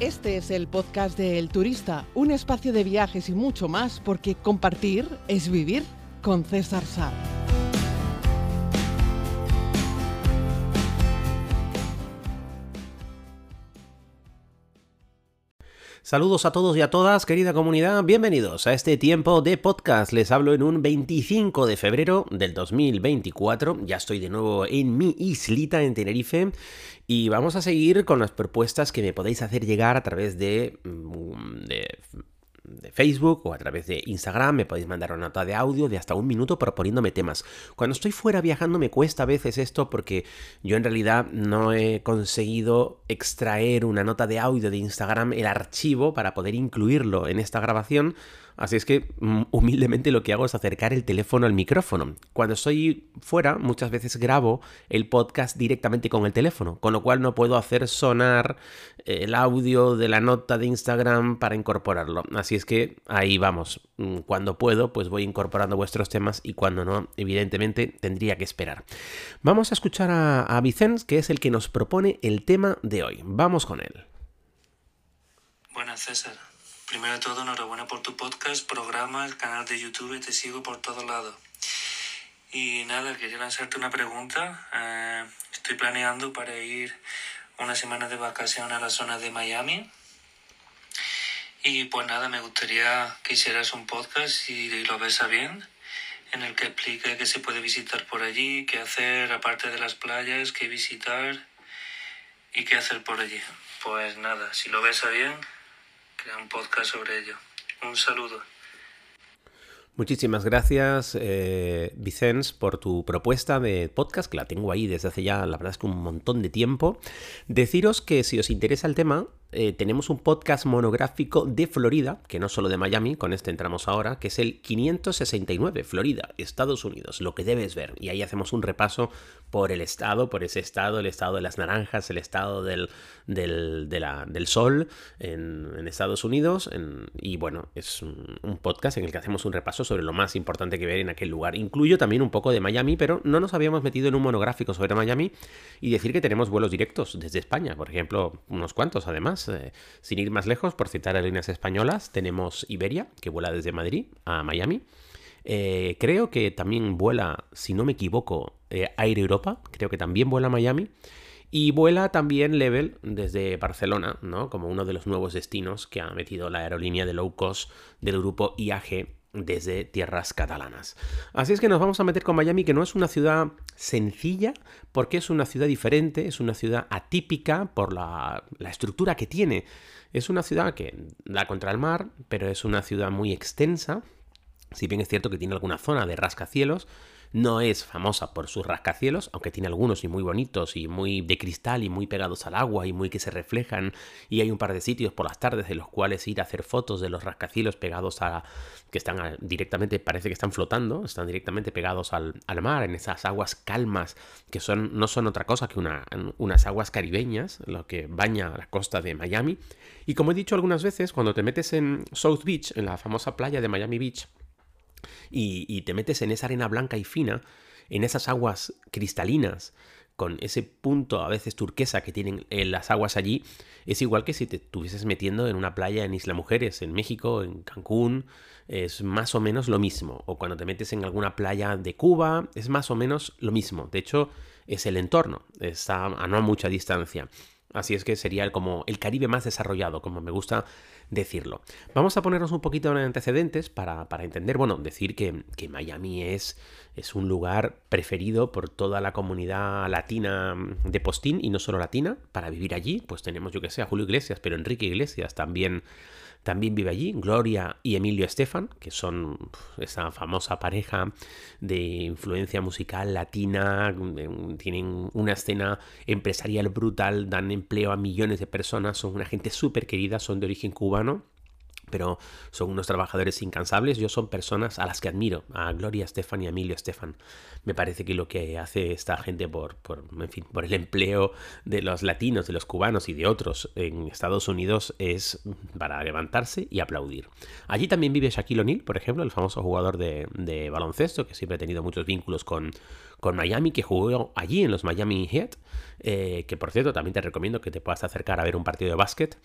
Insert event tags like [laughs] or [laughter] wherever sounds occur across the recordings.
Este es el podcast de El Turista, un espacio de viajes y mucho más, porque compartir es vivir con César Sá. Saludos a todos y a todas, querida comunidad, bienvenidos a este tiempo de podcast. Les hablo en un 25 de febrero del 2024, ya estoy de nuevo en mi islita en Tenerife. Y vamos a seguir con las propuestas que me podéis hacer llegar a través de, mm, de de Facebook o a través de Instagram me podéis mandar una nota de audio de hasta un minuto proponiéndome temas. Cuando estoy fuera viajando me cuesta a veces esto porque yo en realidad no he conseguido extraer una nota de audio de Instagram, el archivo para poder incluirlo en esta grabación Así es que mm, humildemente lo que hago es acercar el teléfono al micrófono. Cuando estoy fuera, muchas veces grabo el podcast directamente con el teléfono, con lo cual no puedo hacer sonar eh, el audio de la nota de Instagram para incorporarlo. Así es que ahí vamos. Mm, cuando puedo, pues voy incorporando vuestros temas y cuando no, evidentemente tendría que esperar. Vamos a escuchar a, a Vicens, que es el que nos propone el tema de hoy. Vamos con él. Buenas, César. Primero de todo, enhorabuena por tu podcast, programa, el canal de YouTube, te sigo por todos lados. Y nada, quería lanzarte una pregunta. Eh, estoy planeando para ir una semana de vacación a la zona de Miami. Y pues nada, me gustaría que hicieras un podcast, si lo ves a bien, en el que explique qué se puede visitar por allí, qué hacer aparte de las playas, qué visitar y qué hacer por allí. Pues nada, si lo ves a bien, crea un podcast sobre ello. Un saludo. Muchísimas gracias, eh, Vicens, por tu propuesta de podcast, que la tengo ahí desde hace ya, la verdad es que un montón de tiempo. Deciros que si os interesa el tema, eh, tenemos un podcast monográfico de Florida, que no solo de Miami, con este entramos ahora, que es el 569, Florida, Estados Unidos, lo que debes ver. Y ahí hacemos un repaso por el estado, por ese estado, el estado de las naranjas, el estado del, del, del sol en, Estados Unidos. y bueno, es un, un, podcast en el que hacemos un repaso sobre lo más importante que ver en aquel lugar. Incluyo también un poco de Miami, pero no nos habíamos metido en un monográfico sobre Miami y decir que tenemos vuelos directos desde España, por ejemplo, unos cuantos además eh, sin ir más lejos, por citar a líneas españolas, tenemos Iberia, que vuela desde Madrid a Miami. Eh, creo que también vuela, si no me equivoco, eh, Aire Europa, creo que también vuela a Miami. Y vuela también Level desde Barcelona, ¿no? Como uno de los nuevos destinos que ha metido la aerolínea de low cost del grupo IAG desde tierras catalanas. Así es que nos vamos a meter con Miami, que no es una ciudad sencilla, porque es una ciudad diferente, es una ciudad atípica por la, estructura que tiene. Es una ciudad que da contra el mar, pero es una ciudad muy extensa, si bien es cierto que tiene alguna zona de rascacielos, no es famosa por sus rascacielos, aunque tiene algunos y muy bonitos y muy de cristal y muy pegados al agua y muy que se reflejan. Y hay un par de sitios por las tardes de los cuales ir a hacer fotos de los rascacielos pegados a que están directamente, parece que están flotando, están directamente pegados al, mar, en esas aguas calmas que son, no son otra cosa que una, unas aguas caribeñas, lo que baña la costa de Miami. Y como he dicho algunas veces, cuando te metes en South Beach, en la famosa playa de Miami Beach, y, te metes en esa arena blanca y fina, en esas aguas cristalinas, con ese punto a veces turquesa que tienen eh, las aguas allí, es igual que si te estuvieses metiendo en una playa en Isla Mujeres, en México, en Cancún, es más o menos lo mismo. O cuando te metes en alguna playa de Cuba, es más o menos lo mismo. De hecho, es el entorno, está a no mucha distancia. Así es que sería como el Caribe más desarrollado, como me gusta decirlo. Vamos a ponernos un poquito en antecedentes para, entender, bueno, decir que, Miami es, es, un lugar preferido por toda la comunidad latina de Postín y no solo latina, para vivir allí. Pues tenemos, yo que sé, a Julio Iglesias, pero Enrique Iglesias también también vive allí Gloria y Emilio Estefan, que son esa famosa pareja de influencia musical latina, tienen una escena empresarial brutal, dan empleo a millones de personas, son una gente súper querida, son de origen cubano pero son unos trabajadores incansables. Yo son personas a las que admiro, a Gloria Estefan y a Emilio Estefan. Me parece que lo que hace esta gente por, por, en fin, por el empleo de los latinos, de los cubanos y de otros en Estados Unidos es para levantarse y aplaudir. Allí también vive Shaquille O'Neal, por ejemplo, el famoso jugador de, baloncesto, que siempre ha tenido muchos vínculos con, con Miami, que jugó allí en los Miami Heat, eh, que por cierto también te recomiendo que te puedas acercar a ver un partido de básquet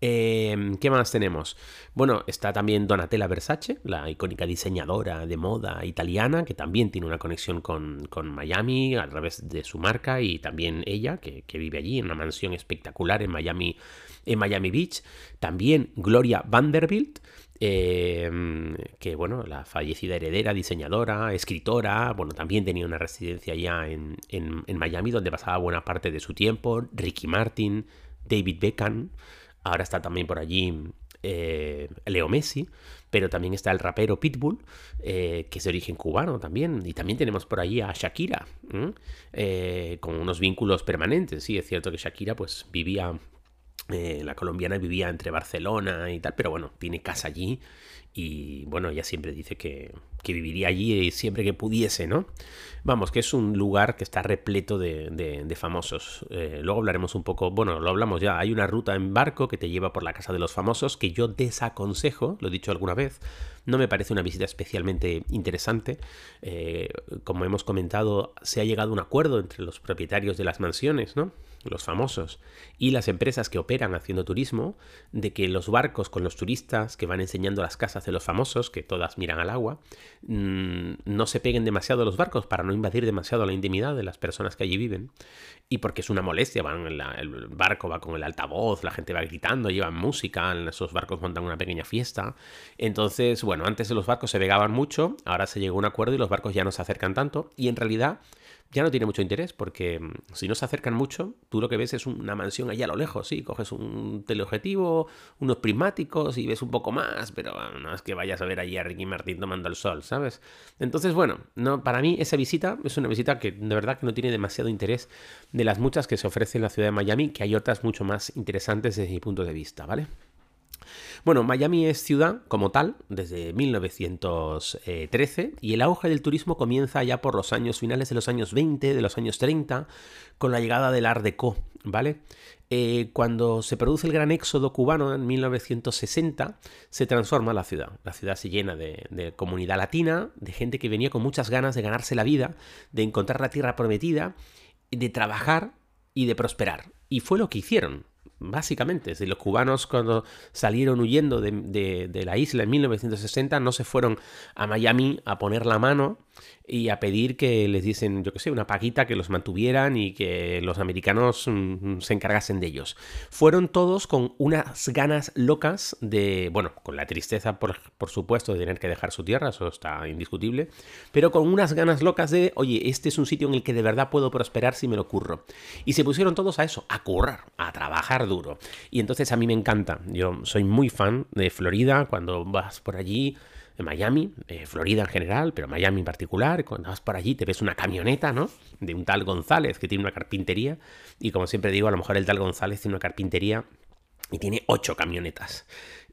Em, ¿Qué más tenemos? Bueno, está también Donatella Versace, la icónica diseñadora de moda italiana, que también tiene una conexión con, Miami a través de su marca y también ella, que, vive allí en una mansión espectacular en Miami, en Miami Beach. También Gloria Vanderbilt, em, que bueno, la fallecida heredera, diseñadora, escritora, bueno, también tenía una residencia allá en, en Miami donde pasaba buena parte de su tiempo. Ricky Martin, David Beckham. Ahora está también por allí eh, Leo Messi, pero también está el rapero Pitbull, eh, que es de origen cubano también. Y también tenemos por allí a Shakira, eh, con unos vínculos permanentes. Sí, es cierto que Shakira pues vivía, la colombiana vivía entre Barcelona y tal, pero bueno, tiene casa allí y bueno, ella siempre dice que, viviría allí siempre que pudiese, ¿no? Vamos, que es un lugar que está repleto de, famosos. Eh, luego hablaremos un poco, bueno, lo hablamos ya, hay una ruta en barco que te lleva por la casa de los famosos que yo desaconsejo, lo he dicho alguna vez, no me parece una visita especialmente interesante. Eh, como hemos comentado, se ha llegado a un acuerdo entre los propietarios de las mansiones, ¿no? los famosos, y las empresas que operan haciendo turismo, de que los barcos con los turistas que van enseñando las casas de los famosos, que todas miran al agua, mm, no se peguen demasiado los barcos para no invadir demasiado la intimidad de las personas que allí viven, y porque es una molestia, van el barco va con el altavoz, la gente va gritando, llevan música, en esos barcos montan una pequeña fiesta, entonces, bueno, antes los barcos se pegaban mucho, ahora se llegó a un acuerdo y los barcos ya no se acercan tanto, y en realidad ya no tiene mucho interés porque mm, si no se acercan mucho, tú lo que ves es una mansión allá a lo lejos, sí, coges un teleobjetivo, unos prismáticos y ves un poco más, pero no es que vayas a ver allí a Ricky Martin tomando el sol, ¿sabes? Entonces, bueno, no, para mí esa visita es una visita que de verdad que no tiene demasiado interés de las muchas que se ofrecen en la ciudad de Miami, que hay otras mucho más interesantes desde mi punto de vista, ¿vale? Bueno, Miami es ciudad como tal desde 1913 y el auge del turismo comienza ya por los años finales de los años 20, de los años 30, con la llegada del Art ¿vale? Eh, cuando se produce el gran éxodo cubano en 1960, se transforma la ciudad. La ciudad se llena de, comunidad latina, de gente que venía con muchas ganas de ganarse la vida, de encontrar la tierra prometida, de trabajar y de prosperar. Y fue lo que hicieron básicamente. Si los cubanos cuando salieron huyendo de, de, la isla en 1960 no se fueron a Miami a poner la mano y a pedir que les diesen, yo qué sé, una paquita que los mantuvieran y que los americanos mm, se encargasen de ellos. Fueron todos con unas ganas locas de, bueno, con la tristeza, por, por, supuesto, de tener que dejar su tierra, eso está indiscutible, pero con unas ganas locas de, oye, este es un sitio en el que de verdad puedo prosperar si me lo curro. Y se pusieron todos a eso, a currar, a trabajar duro. Y entonces a mí me encanta, yo soy muy fan de Florida, cuando vas por allí, Miami, Florida en general, pero Miami en particular, cuando vas por allí te ves una camioneta, ¿no? De un tal González que tiene una carpintería, y como siempre digo, a lo mejor el tal González tiene una carpintería y tiene ocho camionetas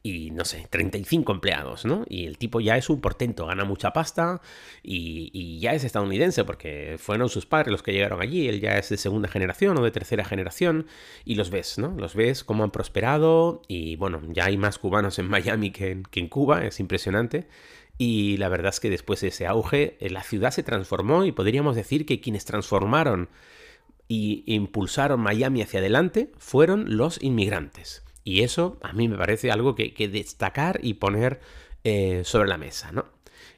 y no sé, 35 empleados, ¿no? Y el tipo ya es un portento, gana mucha pasta y, ya es estadounidense porque fueron sus padres los que llegaron allí, él ya es de segunda generación o de tercera generación y los ves, ¿no? Los ves cómo han prosperado y bueno, ya hay más cubanos en Miami que en, que en Cuba, es impresionante. Y la verdad es que después de ese auge, eh, la ciudad se transformó y podríamos decir que quienes transformaron y impulsaron Miami hacia adelante fueron los inmigrantes. Y eso a mí me parece algo que, destacar y poner eh, sobre la mesa, ¿no?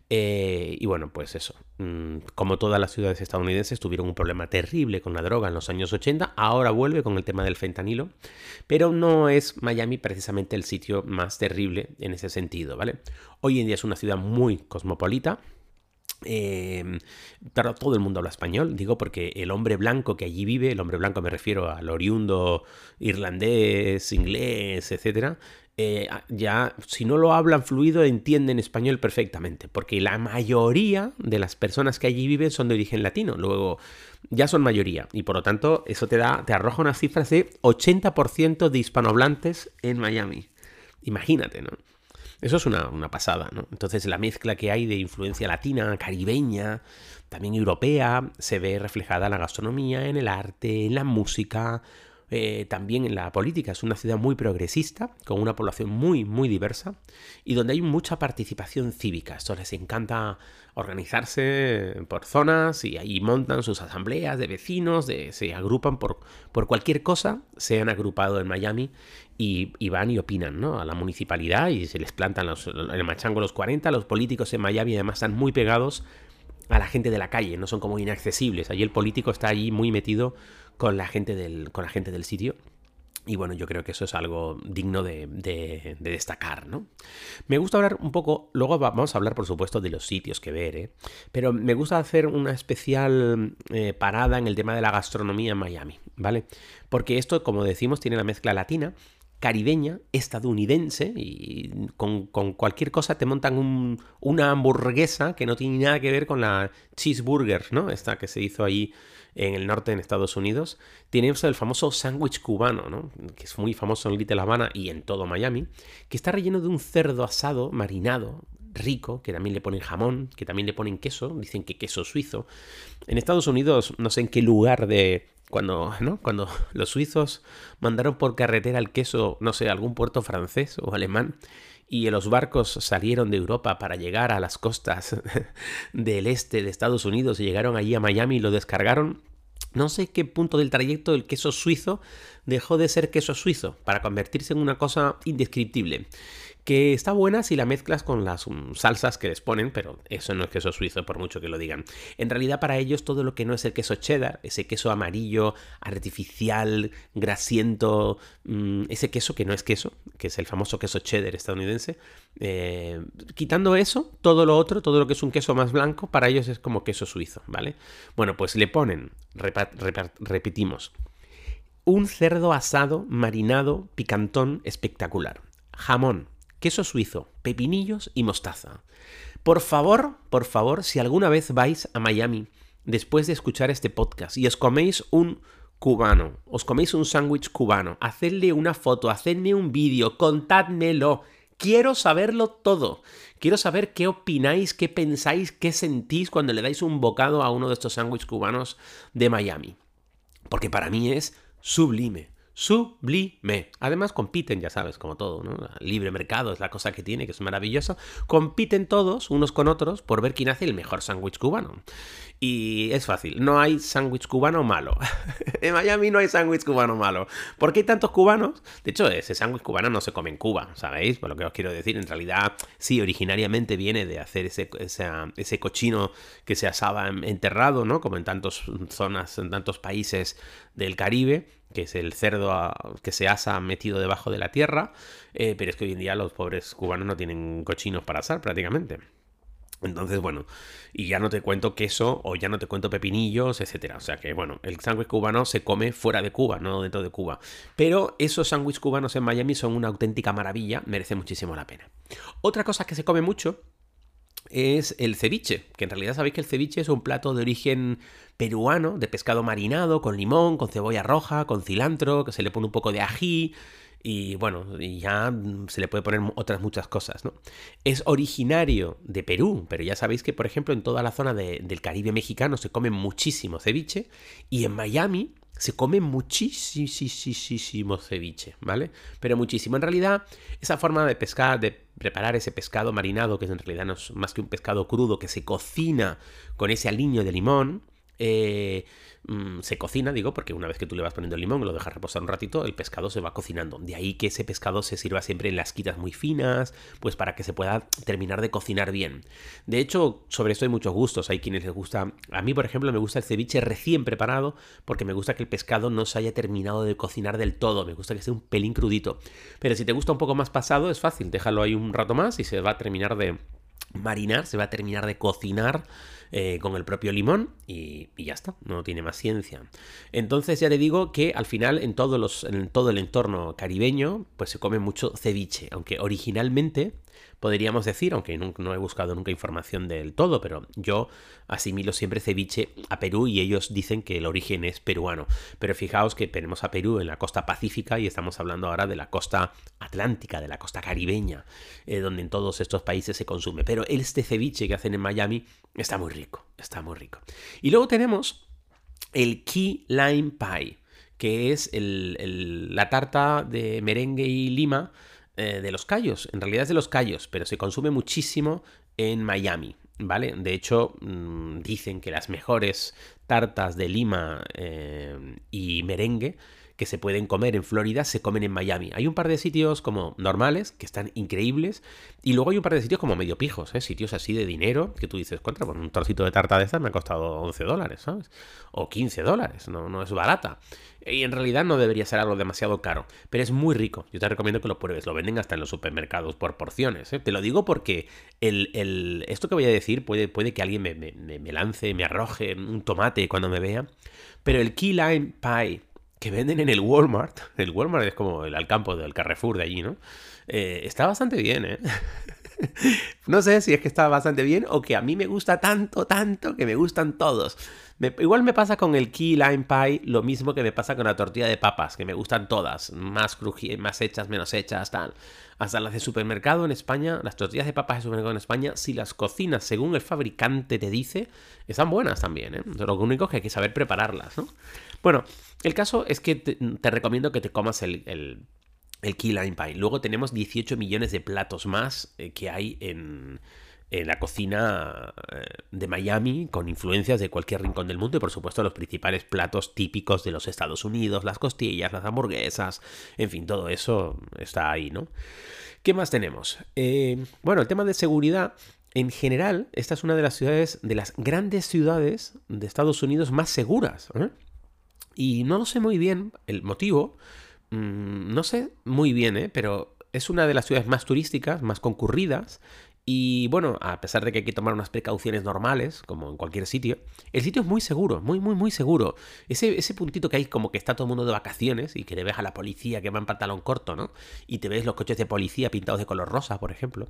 Eh, y bueno, pues eso, mm, como todas las ciudades estadounidenses tuvieron un problema terrible con la droga en los años 80, ahora vuelve con el tema del fentanilo, pero no es Miami precisamente el sitio más terrible en ese sentido, ¿vale? Hoy en día es una ciudad muy cosmopolita, eh, todo el mundo habla español, digo porque el hombre blanco que allí vive, el hombre blanco me refiero al oriundo irlandés, inglés, etcétera, eh, ya si no lo hablan fluido entienden español perfectamente, porque la mayoría de las personas que allí viven son de origen latino, luego ya son mayoría y por lo tanto eso te da te arroja unas cifras de 80% de hispanohablantes en Miami. Imagínate, ¿no? Eso es una, pasada, ¿no? Entonces la mezcla que hay de influencia latina, caribeña, también europea, se ve reflejada en la gastronomía, en el arte, en la música. Eh, también en la política. Es una ciudad muy progresista, con una población muy, muy diversa y donde hay mucha participación cívica. Esto les encanta organizarse por zonas y ahí montan sus asambleas de vecinos, se agrupan por, por cualquier cosa, se han agrupado en Miami y, van y opinan ¿no? a la municipalidad y se les plantan los, el machango los 40. Los políticos en Miami además están muy pegados a la gente de la calle, no son como inaccesibles. Allí el político está allí muy metido con la gente del, con la gente del sitio. Y bueno, yo creo que eso es algo digno de, destacar, ¿no? Me gusta hablar un poco, luego vamos a hablar por supuesto de los sitios que ver, ¿eh? Pero me gusta hacer una especial eh, parada en el tema de la gastronomía en Miami, ¿vale? Porque esto, como decimos, tiene la mezcla latina, caribeña, estadounidense, y con, cualquier cosa te montan una hamburguesa que no tiene nada que ver con la cheeseburger, ¿no? Esta que se hizo ahí en el norte de Estados Unidos, tiene el famoso sándwich cubano, ¿no? que es muy famoso en Little Havana y en todo Miami, que está relleno de un cerdo asado marinado, rico, que también le ponen jamón, que también le ponen queso, dicen que queso suizo. En Estados Unidos, no sé en qué lugar de... Cuando, ¿no? Cuando [laughs] los suizos mandaron por carretera el queso, no sé, algún puerto francés o alemán, y los barcos salieron de Europa para llegar a las costas [laughs] del este de Estados Unidos y llegaron allí a Miami y lo descargaron, no sé qué punto del trayecto el queso suizo dejó de ser queso suizo para convertirse en una cosa indescriptible que está buena si la mezclas con las um, salsas que les ponen, pero eso no es queso suizo por mucho que lo digan. En realidad para ellos todo lo que no es el queso cheddar, ese queso amarillo, artificial, grasiento, mm, ese queso que no es queso, que es el famoso queso cheddar estadounidense, eh, quitando eso, todo lo otro, todo lo que es un queso más blanco, para ellos es como queso suizo, ¿vale? Bueno, pues le ponen, repetimos, un cerdo asado, marinado, picantón, espectacular. Jamón, queso suizo, pepinillos y mostaza. Por favor, por favor, si alguna vez vais a Miami después de escuchar este podcast y os coméis un cubano, os coméis un sándwich cubano, hacedle una foto, hacedme un vídeo, contádmelo. Quiero saberlo todo. Quiero saber qué opináis, qué pensáis, qué sentís cuando le dais un bocado a uno de estos sándwiches cubanos de Miami. Porque para mí es sublime sublime. Además compiten, ya sabes, como todo, ¿no? Libre mercado es la cosa que tiene, que es maravilloso. Compiten todos, unos con otros, por ver quién hace el mejor sándwich cubano. Y es fácil, no hay sándwich cubano malo. [laughs] en Miami no hay sándwich cubano malo. ¿Por qué hay tantos cubanos? De hecho, ese sándwich cubano no se come en Cuba, ¿sabéis? Por lo que os quiero decir, en realidad, sí, originariamente viene de hacer ese, ese, cochino que se asaba enterrado, ¿no? Como en tantas zonas, en tantos países del Caribe que es el cerdo que se asa metido debajo de la tierra, eh, pero es que hoy en día los pobres cubanos no tienen cochinos para asar prácticamente. Entonces, bueno, y ya no te cuento queso o ya no te cuento pepinillos, etcétera. O sea que, bueno, el sándwich cubano se come fuera de Cuba, no dentro de Cuba. Pero esos sándwiches cubanos en Miami son una auténtica maravilla, merece muchísimo la pena. Otra cosa que se come mucho es el ceviche, que en realidad sabéis que el ceviche es un plato de origen peruano, de pescado marinado, con limón, con cebolla roja, con cilantro, que se le pone un poco de ají, y bueno, ya se le puede poner otras muchas cosas, ¿no? Es originario de Perú, pero ya sabéis que, por ejemplo, en toda la zona del Caribe mexicano se come muchísimo ceviche y en Miami se come muchísimo ceviche, ¿vale? Pero muchísimo. En realidad, esa forma de pescar, de preparar ese pescado marinado, que en realidad no es más que un pescado crudo que se cocina con ese aliño de limón, eh, mm, se cocina, digo, porque una vez que tú le vas poniendo el limón y lo dejas reposar un ratito, el pescado se va cocinando. De ahí que ese pescado se sirva siempre en las quitas muy finas, pues para que se pueda terminar de cocinar bien. De hecho, sobre esto hay muchos gustos. Hay quienes les gusta. A mí, por ejemplo, me gusta el ceviche recién preparado, porque me gusta que el pescado no se haya terminado de cocinar del todo. Me gusta que esté un pelín crudito. Pero si te gusta un poco más pasado, es fácil. Déjalo ahí un rato más y se va a terminar de marinar, se va a terminar de cocinar eh, con el propio limón y, ya está, no tiene más ciencia. Entonces ya le digo que al final en, en todo el entorno caribeño pues se come mucho ceviche, aunque originalmente podríamos decir, aunque no, he buscado nunca información del todo, pero yo asimilo siempre ceviche a Perú y ellos dicen que el origen es peruano. Pero fijaos que tenemos a Perú en la costa pacífica y estamos hablando ahora de la costa atlántica, de la costa caribeña, eh, donde en todos estos países se consume. Pero este ceviche que hacen en Miami está muy rico, está muy rico. Y luego tenemos el Key Lime Pie que es la tarta de merengue y lima eh, de los Cayos. En realidad es de los Cayos, pero se consume muchísimo en Miami. ¿Vale? De hecho, mm, dicen que las mejores tartas de lima eh, y merengue que se pueden comer en Florida se comen en Miami. Hay un par de sitios como normales, que están increíbles, y luego hay un par de sitios como medio pijos, ¿eh? sitios así de dinero, que tú dices, contra, por un trocito de tarta de esta me ha costado 11 dólares, ¿sabes? O 15 dólares, no, no es barata. Y en realidad no debería ser algo demasiado caro, pero es muy rico. Yo te recomiendo que lo pruebes. Lo venden hasta en los supermercados por porciones. ¿eh? Te lo digo porque el, esto que voy a decir puede, puede que alguien me, me, lance, me arroje un tomate cuando me vea. Pero el key lime pie que venden en el Walmart, [laughs] el Walmart es como el al campo del Carrefour de allí, ¿no? Eh, está bastante bien, ¿eh? [laughs] no sé si es que está bastante bien o que a mí me gusta tanto, tanto, que me gustan todos. Igual me pasa con el key lime pie lo mismo que me pasa con la tortilla de papas, que me gustan todas, más crujientes, más hechas, menos hechas, tal. Hasta las de supermercado en España, las tortillas de papas de supermercado en España, si las cocinas según el fabricante te dice, están buenas también, ¿eh? Lo único es que hay que saber prepararlas, ¿no? Bueno, el caso es que te, recomiendo que te comas el, el, Key Lime Pie. Luego tenemos 18 millones de platos más eh, que hay en, la cocina eh, de Miami, con influencias de cualquier rincón del mundo y por supuesto los principales platos típicos de los Estados Unidos, las costillas, las hamburguesas, en fin, todo eso está ahí, ¿no? ¿Qué más tenemos? Eh, bueno, el tema de seguridad. En general, esta es una de las ciudades, de las grandes ciudades de Estados Unidos más seguras. Y no lo sé muy bien el motivo. Mm, no sé muy bien, ¿eh? pero es una de las ciudades más turísticas, más concurridas. Y bueno, a pesar de que hay que tomar unas precauciones normales, como en cualquier sitio, el sitio es muy seguro, muy, muy, muy seguro. Ese, ese puntito que hay como que está todo el mundo de vacaciones y que le ves a la policía que va en pantalón corto, ¿no? Y te ves los coches de policía pintados de color rosa, por ejemplo.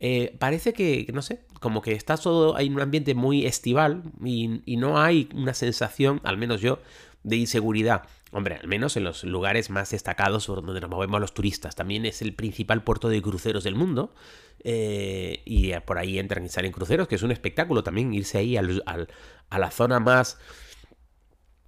Eh, parece que, no sé, como que está todo, hay un ambiente muy estival y, y no hay una sensación, al menos yo, de inseguridad. Hombre, al menos en los lugares más destacados donde nos movemos los turistas. También es el principal puerto de cruceros del mundo. Eh, y por ahí entran y salen cruceros, que es un espectáculo también irse ahí a la zona más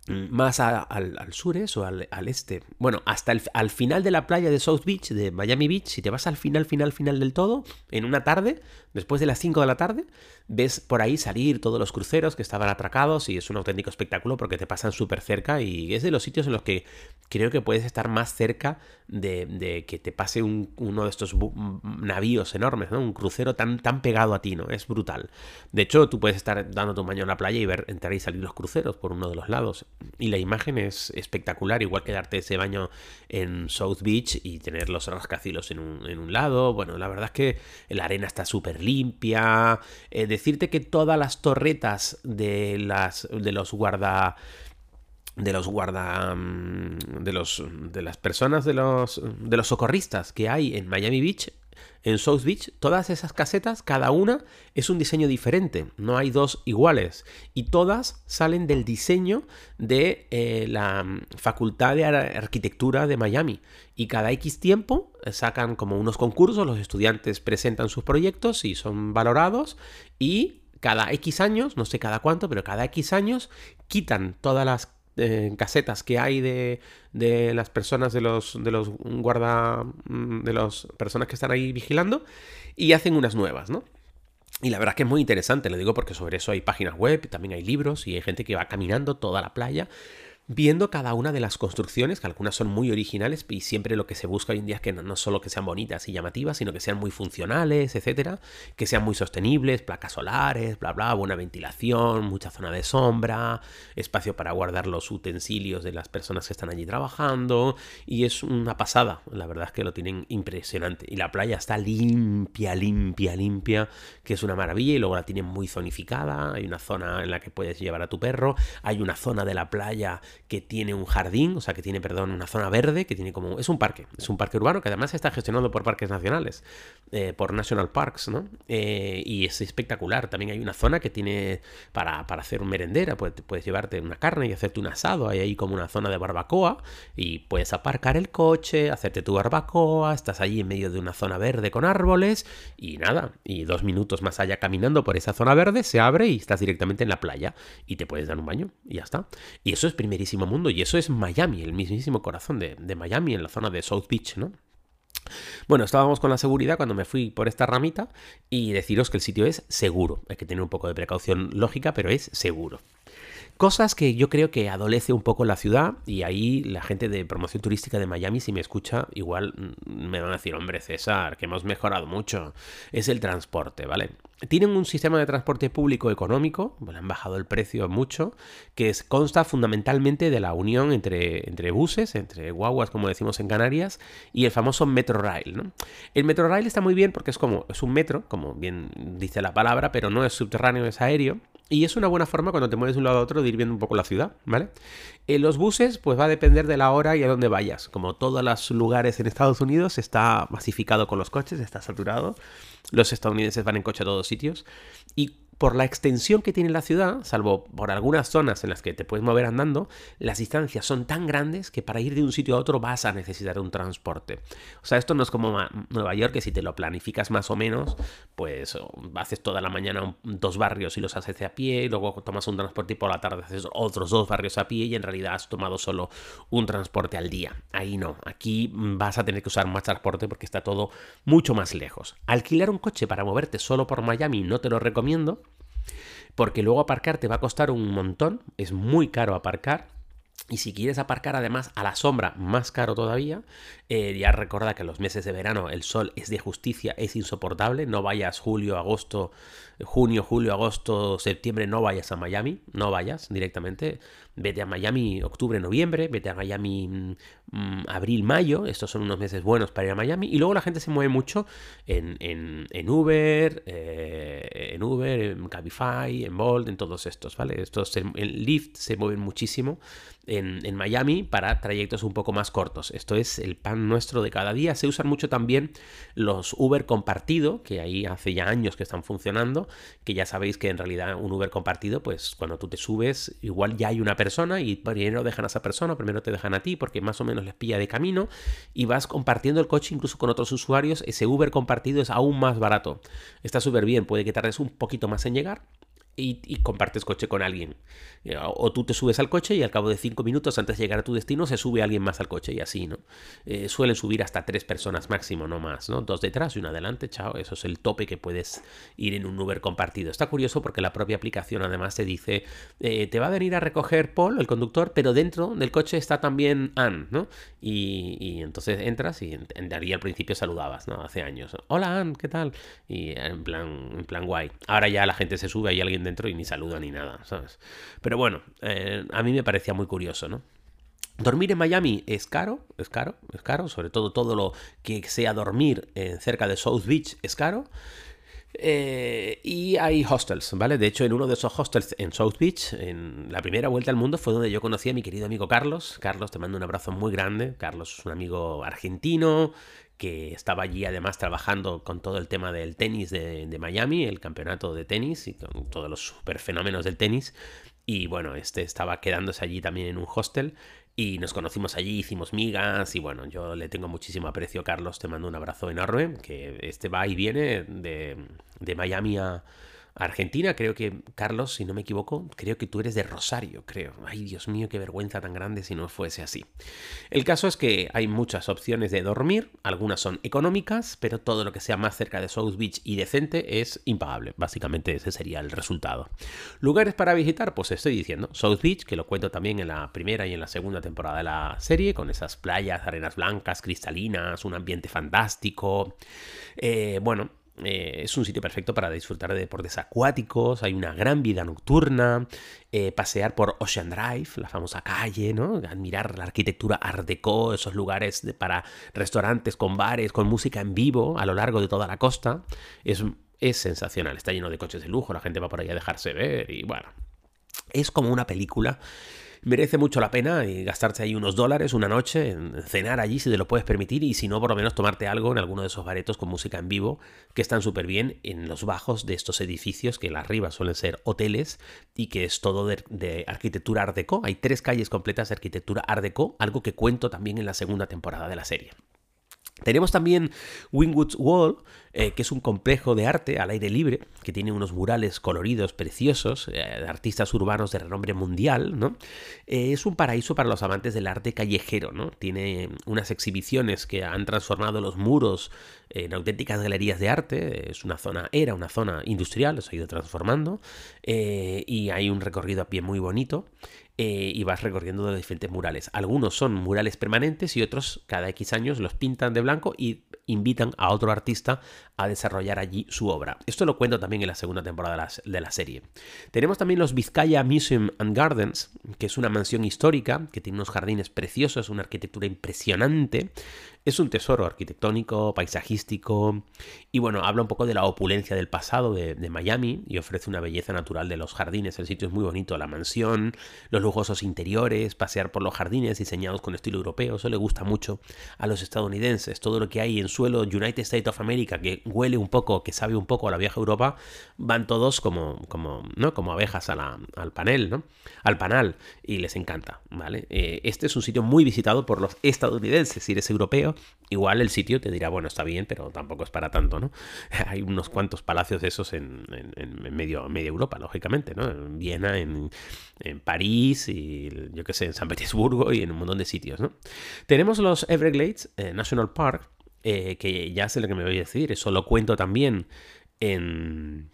Mm, más al, al, sur o al, este. Bueno, hasta el al final de la playa de South Beach, de Miami Beach, si te vas al final, final, final del todo, en una tarde, después de las 5 de la tarde, ves por ahí salir todos los cruceros que estaban atracados y es un auténtico espectáculo porque te pasan súper cerca y es de los sitios en los que creo que puedes estar más cerca de, que te pase uno de estos navíos enormes, ¿no? Un crucero tan, tan pegado a ti, ¿no? Es brutal. De hecho, tú puedes estar dando un baño en la playa y ver entrar y salir los cruceros por uno de los lados. Y la imagen es espectacular, igual que darte ese baño en South Beach y tener los rascacielos en un, lado. Bueno, la verdad es que la arena está súper limpia. Eh, decirte que todas las torretas de, las, de los guarda de los guarda mm, de los de las personas de los de los socorristas que hay en Miami Beach en South Beach, todas esas casetas, cada una es un diseño diferente, no hay dos iguales. Y todas salen del diseño de eh, la mm, Facultad de Arquitectura de Miami. Y cada X tiempo eh, sacan como unos concursos, los estudiantes presentan sus proyectos y son valorados. Y cada X años, no sé cada cuánto, pero cada X años quitan todas las casetas que hay de, de, las personas de los de los guarda mm, de las personas que están ahí vigilando y hacen unas nuevas, ¿no? Y la verdad es que es muy interesante, lo digo porque sobre eso hay páginas web, también hay libros y hay gente que va caminando toda la playa viendo cada una de las construcciones, que algunas son muy originales y siempre lo que se busca hoy en día es que no, solo que sean bonitas y llamativas, sino que sean muy funcionales, etcétera, que sean muy sostenibles, placas solares, bla bla, buena ventilación, mucha zona de sombra, espacio para guardar los utensilios de las personas que están allí trabajando y es una pasada, la verdad es que lo tienen impresionante. Y la playa está limpia, limpia, limpia, que es una maravilla y luego la tienen muy zonificada, hay una zona en la que puedes llevar a tu perro, hay una zona de la playa que tiene un jardín, o sea, que tiene, perdón, una zona verde, que tiene como... Es un parque, es un parque urbano que además está gestionado por parques nacionales, eh, por National Parks, ¿no? Eh, y es espectacular. También hay una zona que tiene para, para hacer un merendera, puedes, puedes llevarte una carne y hacerte un asado, hay ahí como una zona de barbacoa y puedes aparcar el coche, hacerte tu barbacoa, estás allí en medio de una zona verde con árboles y nada, y dos minutos más allá caminando por esa zona verde se abre y estás directamente en la playa y te puedes dar un baño y ya está. Y eso es primerísimo mundo. Y eso es Miami, el mismísimo corazón de, de Miami, en la zona de South Beach, ¿no? Bueno, estábamos con la seguridad cuando me fui por esta ramita y deciros que el sitio es seguro. Hay que tener un poco de precaución lógica, pero es seguro. Cosas que yo creo que adolece un poco la ciudad y ahí la gente de promoción turística de Miami, si me escucha, igual mm, me van a decir, hombre César, que hemos mejorado mucho. Es el transporte, ¿vale? Tienen un sistema de transporte público económico, le han bajado el precio mucho, que consta fundamentalmente de la unión entre, entre buses, entre guaguas, como decimos en Canarias, y el famoso Metro Rail. El Metro Rail está muy bien porque es como es un metro, como bien dice la palabra, pero no es subterráneo, es aéreo. Y es una buena forma cuando te mueves de un lado a otro de ir viendo un poco la ciudad, ¿vale? En los buses, pues va a depender de la hora y a dónde vayas. Como todos los lugares en Estados Unidos, está masificado con los coches, está saturado. Los estadounidenses van en coche a todos sitios. Y por la extensión que tiene la ciudad, salvo por algunas zonas en las que te puedes mover andando, las distancias son tan grandes que para ir de un sitio a otro vas a necesitar un transporte. O sea, esto no es como Nueva York, que si te lo planificas más o menos, pues haces toda la mañana dos barrios y los haces a pie, y luego tomas un transporte y por la tarde haces otros dos barrios a pie y en realidad has tomado solo un transporte al día. Ahí no, aquí vas a tener que usar más transporte porque está todo mucho más lejos. Alquilar un coche para moverte solo por Miami no te lo recomiendo porque luego aparcar te va a costar un montón, es muy caro aparcar. Y si quieres aparcar además a la sombra, más caro todavía, eh, ya recuerda que en los meses de verano el sol es de justicia, es insoportable. No vayas julio, agosto, junio, julio, agosto, septiembre, no vayas a Miami, no vayas directamente. Vete a Miami octubre, noviembre, vete a Miami mm, mm, abril, mayo. Estos son unos meses buenos para ir a Miami. Y luego la gente se mueve mucho en, Uber, eh, en Uber, en Cabify, en Bolt, en todos estos, ¿vale? Estos en Lyft se mueven muchísimo en, en Miami para trayectos un poco más cortos. Esto es el pan nuestro de cada día. Se usan mucho también los Uber compartido, que ahí hace ya años que están funcionando, que ya sabéis que en realidad un Uber compartido, pues cuando tú te subes, igual ya hay una persona y primero dejan a esa persona, primero te dejan a ti, porque más o menos les pilla de camino, y vas compartiendo el coche incluso con otros usuarios. Ese Uber compartido es aún más barato. Está súper bien, puede que tardes un poquito más en llegar, y, compartes coche con alguien. Eh, o tú te subes al coche y al cabo de cinco minutos antes de llegar a tu destino se sube alguien más al coche y así, ¿no? Eh, suelen subir hasta tres personas máximo, no más, ¿no? Dos detrás y una adelante, chao. Eso es el tope que puedes ir en un Uber compartido. Está curioso porque la propia aplicación además te dice, eh, te va a venir a recoger Paul, el conductor, pero dentro del coche está también Anne, ¿no? Y, entonces entras y en, en, al principio saludabas, ¿no? Hace años. Hola Anne, ¿qué tal? Y en plan, en plan guay. Ahora ya la gente se sube, hay alguien y ni saluda ni nada, ¿sabes? Pero bueno, eh, a mí me parecía muy curioso, ¿no? Dormir en Miami es caro, es caro, es caro, sobre todo todo lo que sea dormir cerca de South Beach es caro. Eh, y hay hostels, ¿vale? De hecho, en uno de esos hostels en South Beach, en la primera vuelta al mundo, fue donde yo conocí a mi querido amigo Carlos. Carlos, te mando un abrazo muy grande. Carlos es un amigo argentino que estaba allí además trabajando con todo el tema del tenis de, Miami, el campeonato de tenis y con todos los super fenómenos del tenis. Y bueno, este estaba quedándose allí también en un hostel y nos conocimos allí, hicimos migas y bueno, yo le tengo muchísimo aprecio, Carlos, te mando un abrazo enorme, que este va y viene de, de Miami a, Argentina, creo que, Carlos, si no me equivoco, creo que tú eres de Rosario, creo. Ay, Dios mío, qué vergüenza tan grande si no fuese así. El caso es que hay muchas opciones de dormir, algunas son económicas, pero todo lo que sea más cerca de South Beach y decente es impagable. Básicamente ese sería el resultado. Lugares para visitar, pues estoy diciendo, South Beach, que lo cuento también en la primera y en la segunda temporada de la serie, con esas playas, arenas blancas, cristalinas, un ambiente fantástico. Eh, bueno, eh, es un sitio perfecto para disfrutar de deportes acuáticos, hay una gran vida nocturna, eh, pasear por Ocean Drive, la famosa calle, ¿no? admirar la arquitectura art deco, esos lugares para restaurantes con bares, con música en vivo a lo largo de toda la costa. Es, es sensacional, está lleno de coches de lujo, la gente va por ahí a dejarse ver y bueno, es como una película merece mucho la pena y gastarte ahí unos dólares una noche, en cenar allí si te lo puedes permitir y si no, por lo menos tomarte algo en alguno de esos baretos con música en vivo que están súper bien en los bajos de estos edificios que arriba suelen ser hoteles y que es todo de, arquitectura art deco. Hay tres calles completas de arquitectura art deco, algo que cuento también en la segunda temporada de la serie. Tenemos también Wingwoods Wall, eh, que es un complejo de arte al aire libre, que tiene unos murales coloridos preciosos, de eh, artistas urbanos de renombre mundial, ¿no? Eh, es un paraíso para los amantes del arte callejero, ¿no? Tiene unas exhibiciones que han transformado los muros en auténticas galerías de arte, es una zona, era una zona industrial, se ha ido transformando, y hay un recorrido a pie muy bonito. Eh, y vas recorriendo los diferentes murales. Algunos son murales permanentes y otros cada X años los pintan de blanco y invitan a otro artista a desarrollar allí su obra. Esto lo cuento también en la segunda temporada de la, serie. Tenemos también los Vizcaya Museum and Gardens, que es una mansión histórica que tiene unos jardines preciosos, una arquitectura impresionante. Es un tesoro arquitectónico, paisajístico y bueno, habla un poco de la opulencia del pasado de, Miami y ofrece una belleza natural de los jardines. El sitio es muy bonito, la mansión, los lujosos interiores, pasear por los jardines diseñados con estilo europeo, eso le gusta mucho a los estadounidenses. Todo lo que hay en suelo United States of America que huele un poco, que sabe un poco a la vieja Europa, van todos como, como, ¿no? como abejas al panel, ¿no? Al panal y les encanta, ¿vale? Eh, este es un sitio muy visitado por los estadounidenses. Si eres europeo, igual el sitio te dirá, bueno, está bien, pero tampoco es para tanto, ¿no? [laughs] Hay unos cuantos palacios de esos en, medio, Europa, lógicamente, ¿no? En Viena, en, París y yo qué sé, en San Petersburgo y en un montón de sitios, ¿no? Tenemos los Everglades eh, National Park, eh, que ya sé lo que me voy a decir, eso lo cuento también en...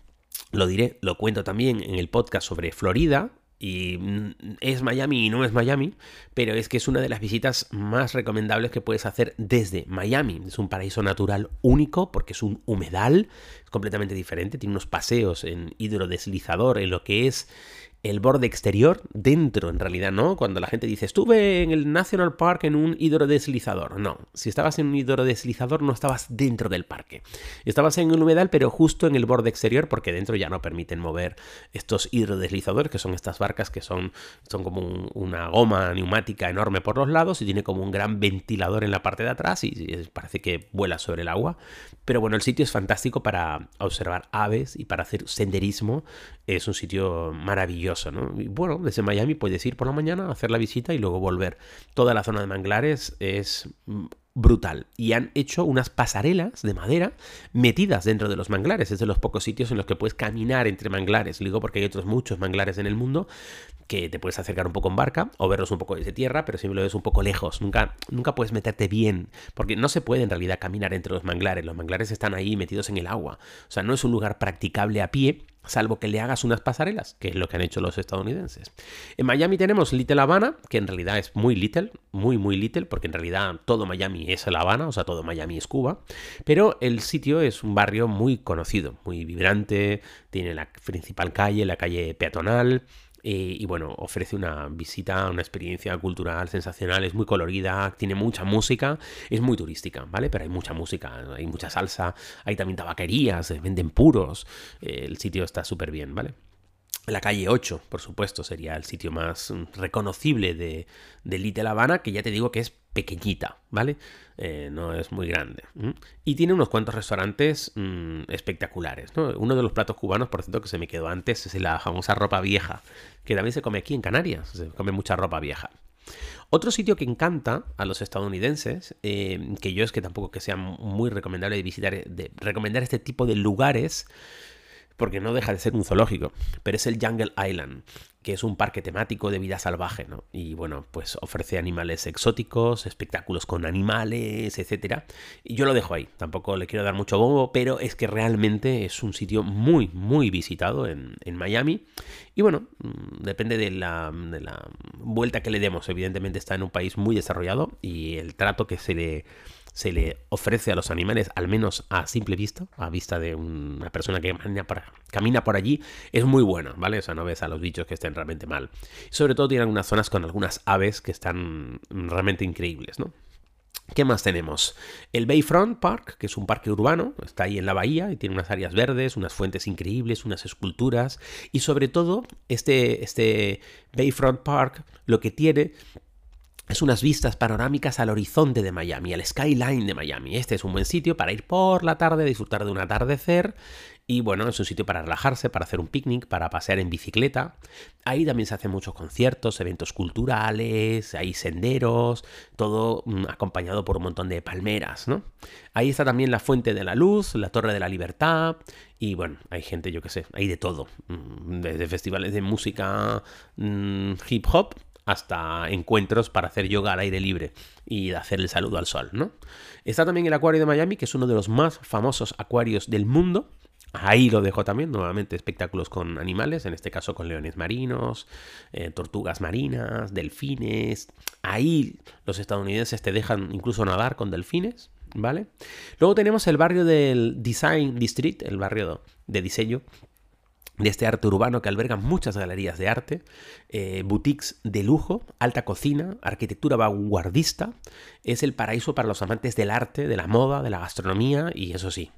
Lo diré, lo cuento también en el podcast sobre Florida, y mm, es Miami y no es Miami, pero es que es una de las visitas más recomendables que puedes hacer desde Miami. Es un paraíso natural único porque es un humedal, es completamente diferente, tiene unos paseos en hidrodeslizador en lo que es el borde exterior, dentro en realidad, ¿no? Cuando la gente dice, estuve en el National Park en un hidrodeslizador. No, si estabas en un hidrodeslizador no estabas dentro del parque. Estabas en un humedal, pero justo en el borde exterior, porque dentro ya no permiten mover estos hidrodeslizadores, que son estas barcas que son, son como una goma neumática enorme por los lados y tiene como un gran ventilador en la parte de atrás y, y parece que vuela sobre el agua. Pero bueno, el sitio es fantástico para observar aves y para hacer senderismo. Es un sitio maravilloso y bueno, desde Miami puedes ir por la mañana, hacer la visita y luego volver. Toda la zona de manglares es brutal. Y han hecho unas pasarelas de madera metidas dentro de los manglares. Es de los pocos sitios en los que puedes caminar entre manglares. Digo porque hay otros muchos manglares en el mundo que te puedes acercar un poco en barca o verlos un poco desde tierra, pero siempre lo ves un poco lejos. Nunca, nunca puedes meterte bien, porque no se puede en realidad caminar entre los manglares. Los manglares están ahí metidos en el agua. O sea, no es un lugar practicable a pie salvo que le hagas unas pasarelas, que es lo que han hecho los estadounidenses. En Miami tenemos Little Havana, que en realidad es muy little, muy, muy little, porque en realidad todo Miami es La Habana, o sea, todo Miami es Cuba, pero el sitio es un barrio muy conocido, muy vibrante, tiene la principal calle, la calle peatonal, eh, y bueno, ofrece una visita, una experiencia cultural sensacional, es muy colorida, tiene mucha música, es muy turística, ¿vale? Pero hay mucha música, hay mucha salsa, hay también tabaquerías, venden puros, eh, el sitio está súper bien, ¿vale? La calle 8, por supuesto, sería el sitio más reconocible de, de Little Habana, que ya te digo que es pequeñita, ¿vale? Eh, no es muy grande. Y tiene unos cuantos restaurantes mm, espectaculares, ¿no? Uno de los platos cubanos, por cierto, que se me quedó antes, es la famosa ropa vieja, que también se come aquí en Canarias, se come mucha ropa vieja. Otro sitio que encanta a los estadounidenses, eh, que yo es que tampoco que sea muy recomendable de visitar, de recomendar este tipo de lugares, porque no deja de ser un zoológico, pero es el Jungle Island, que es un parque temático de vida salvaje, ¿no? Y bueno, pues ofrece animales exóticos, espectáculos con animales, etc. Y yo lo dejo ahí, tampoco le quiero dar mucho bombo, pero es que realmente es un sitio muy, muy visitado en, Miami. Y bueno, mm, depende de la, de la vuelta que le demos, evidentemente está en un país muy desarrollado y el trato que se le se le ofrece a los animales, al menos a simple vista, a vista de una persona que camina por, allí, es muy buena, ¿vale? O sea, no ves a los bichos que estén realmente mal. sobre todo tiene algunas zonas con algunas aves que están realmente increíbles, ¿no? ¿Qué más tenemos? El Bayfront Park, que es un parque urbano, está ahí en la bahía y tiene unas áreas verdes, unas fuentes increíbles, unas esculturas y sobre todo este, este Bayfront Park lo que tiene es unas vistas panorámicas al horizonte de Miami, al skyline de Miami. Este es un buen sitio para ir por la tarde, disfrutar de un atardecer. Y bueno, es un sitio para relajarse, para hacer un picnic, para pasear en bicicleta. Ahí también se hacen muchos conciertos, eventos culturales, hay senderos, todo mm, acompañado por un montón de palmeras, ¿no? Ahí está también la Fuente de la Luz, la Torre de la Libertad. Y bueno, hay gente, yo qué sé, hay de todo. Mm, desde festivales de música mm, hip hop hasta encuentros para hacer yoga al aire libre y hacer el saludo al sol, ¿no? Está también el acuario de Miami, que es uno de los más famosos acuarios del mundo. Ahí lo dejo también, nuevamente espectáculos con animales, en este caso con leones marinos, eh, tortugas marinas, delfines. Ahí los estadounidenses te dejan incluso nadar con delfines, ¿vale? Luego tenemos el barrio del Design District, el barrio de diseño, de este arte urbano que alberga muchas galerías de arte, eh, boutiques de lujo, alta cocina, arquitectura vanguardista. Es el paraíso para los amantes del arte, de la moda, de la gastronomía y eso sí,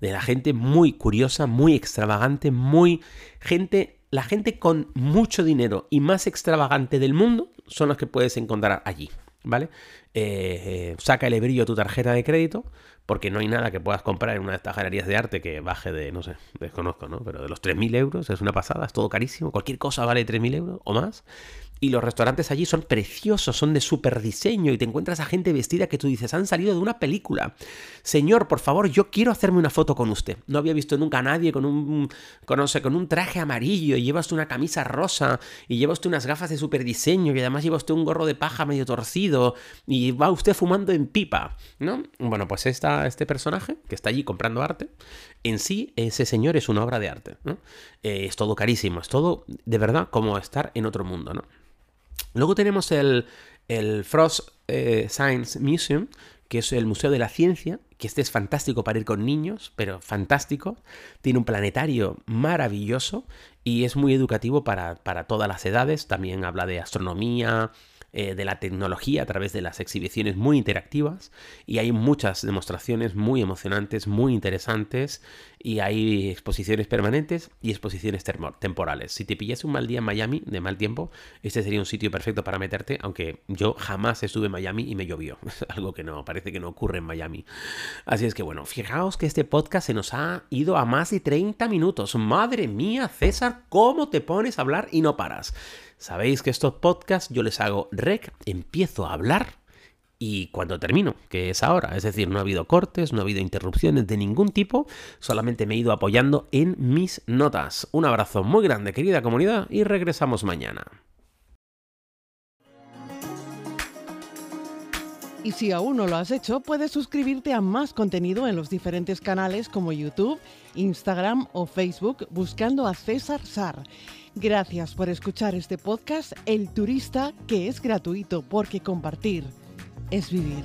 de la gente muy curiosa, muy extravagante, muy gente, la gente con mucho dinero y más extravagante del mundo son los que puedes encontrar allí, ¿vale? Eh, eh, saca el brillo tu tarjeta de crédito, porque no hay nada que puedas comprar en una de estas galerías de arte que baje de, no sé, desconozco, ¿no? Pero de los 3.000 euros es una pasada, es todo carísimo, cualquier cosa vale 3.000 euros o más. Y los restaurantes allí son preciosos, son de súper diseño y te encuentras a gente vestida que tú dices, han salido de una película. Señor, por favor, yo quiero hacerme una foto con usted. No había visto nunca a nadie con un, con, con un traje amarillo y lleva usted una camisa rosa y lleva usted unas gafas de súper diseño y además lleva usted un gorro de paja medio torcido y va usted fumando en pipa, ¿no? Bueno, pues esta, este personaje que está allí comprando arte, en sí ese señor es una obra de arte, ¿no? Eh, es todo carísimo, es todo de verdad como estar en otro mundo, ¿no? Luego tenemos el, Frost eh, Science Museum, que es el Museo de la Ciencia, que este es fantástico para ir con niños, pero fantástico. Tiene un planetario maravilloso y es muy educativo para, para todas las edades. También habla de astronomía, eh, de la tecnología a través de las exhibiciones muy interactivas y hay muchas demostraciones muy emocionantes, muy interesantes y hay exposiciones permanentes y exposiciones temporales. Si te pillas un mal día en Miami, de mal tiempo, este sería un sitio perfecto para meterte, aunque yo jamás estuve en Miami y me llovió. [laughs] Algo que no, parece que no ocurre en Miami. Así es que bueno, fijaos que este podcast se nos ha ido a más de 30 minutos. Madre mía, César, ¿cómo te pones a hablar y no paras? Sabéis que estos podcasts yo les hago rec, empiezo a hablar y cuando termino, que es ahora, es decir, no ha habido cortes, no ha habido interrupciones de ningún tipo, solamente me he ido apoyando en mis notas. Un abrazo muy grande, querida comunidad, y regresamos mañana. Y si aún no lo has hecho, puedes suscribirte a más contenido en los diferentes canales como YouTube, Instagram o Facebook buscando a César Sar. Gracias por escuchar este podcast El Turista, que es gratuito porque compartir es vivir.